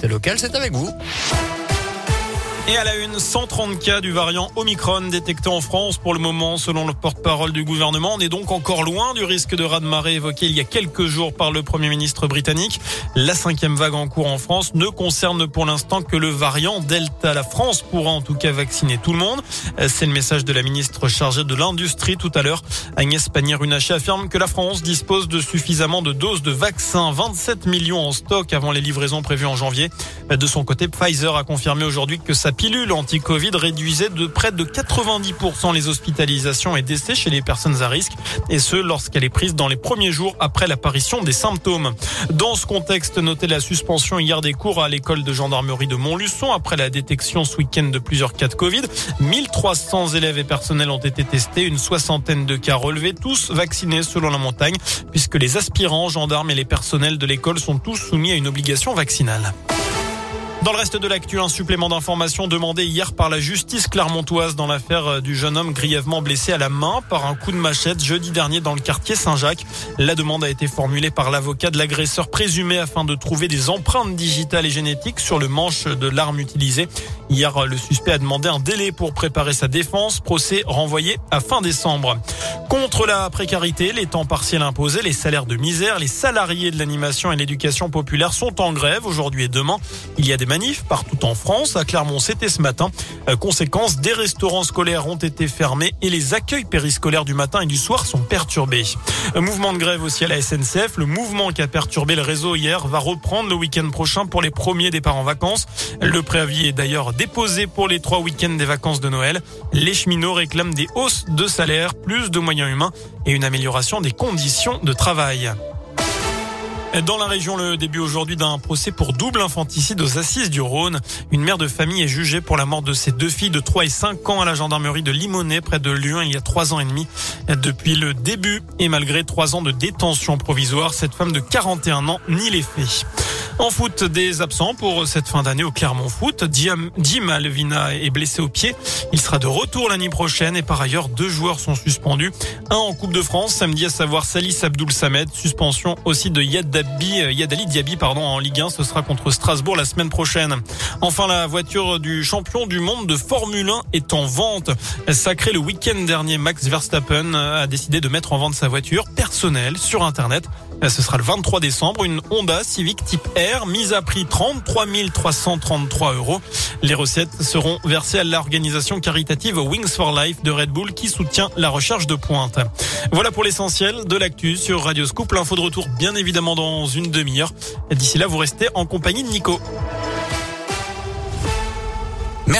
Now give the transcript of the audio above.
l'actualité locale, c'est avec vous. Et à la une, 130 cas du variant Omicron détectés en France pour le moment, selon le porte-parole du gouvernement. On est donc encore loin du risque de raz-de-marée évoqué il y a quelques jours par le Premier ministre britannique. La cinquième vague en cours en France ne concerne pour l'instant que le variant Delta. La France pourra en tout cas vacciner tout le monde. C'est le message de la ministre chargée de l'Industrie tout à l'heure. Agnès Pannier-Runacher affirme que la France dispose de suffisamment de doses de vaccins, 27 millions en stock avant les livraisons prévues en janvier. De son côté, Pfizer a confirmé aujourd'hui que sa pilule anti-Covid réduisait de près de 90% les hospitalisations et décès chez les personnes à risque, et ce lorsqu'elle est prise dans les premiers jours après l'apparition des symptômes. Dans ce contexte, notez la suspension hier des cours à l'école de gendarmerie de Montluçon après la détection ce week-end de plusieurs cas de Covid. 1300 élèves et personnels ont été testés, une soixantaine de cas relevés, tous vaccinés selon la montagne, puisque les aspirants, gendarmes et les personnels de l'école sont tous soumis à une obligation vaccinale. Dans le reste de l'actu, un supplément d'information demandé hier par la justice clermontoise dans l'affaire du jeune homme grièvement blessé à la main par un coup de machette jeudi dernier dans le quartier Saint-Jacques. La demande a été formulée par l'avocat de l'agresseur présumé afin de trouver des empreintes digitales et génétiques sur le manche de l'arme utilisée. Hier, le suspect a demandé un délai pour préparer sa défense, procès renvoyé à fin décembre. Contre la précarité, les temps partiels imposés, les salaires de misère, les salariés de l'animation et l'éducation populaire sont en grève aujourd'hui et demain. Il y a des manifs partout en France. À Clermont, c'était ce matin. Euh, conséquence, des restaurants scolaires ont été fermés et les accueils périscolaires du matin et du soir sont perturbés. Mouvement de grève aussi à la SNCF. Le mouvement qui a perturbé le réseau hier va reprendre le week-end prochain pour les premiers départs en vacances. Le préavis est d'ailleurs déposé pour les trois week-ends des vacances de Noël. Les cheminots réclament des hausses de salaire, plus de moyens humains et une amélioration des conditions de travail. Dans la région, le début aujourd'hui d'un procès pour double infanticide aux assises du Rhône. Une mère de famille est jugée pour la mort de ses deux filles de 3 et 5 ans à la gendarmerie de Limonest, près de Lyon, il y a trois ans et demi. Depuis le début, et malgré trois ans de détention provisoire, cette femme de 41 ans nie les faits. En foot, des absents pour cette fin d'année au Clermont Foot. Jim Alvina est blessé au pied. Il sera de retour l'année prochaine et par ailleurs, deux joueurs sont suspendus. Un en Coupe de France samedi, à savoir Salis Abdoul Samed. Suspension aussi de Yadabi, Yadali Diaby pardon, en Ligue 1. Ce sera contre Strasbourg la semaine prochaine. Enfin, la voiture du champion du monde de Formule 1 est en vente. Sacré le week-end dernier, Max Verstappen a décidé de mettre en vente sa voiture personnelle sur Internet. Ce sera le 23 décembre, une Honda Civic type R, mise à prix 33 333 euros. Les recettes seront versées à l'organisation caritative Wings for Life de Red Bull qui soutient la recherche de pointe. Voilà pour l'essentiel de l'actu sur Radio Scoop. L'info de retour bien évidemment dans une demi-heure. D'ici là, vous restez en compagnie de Nico.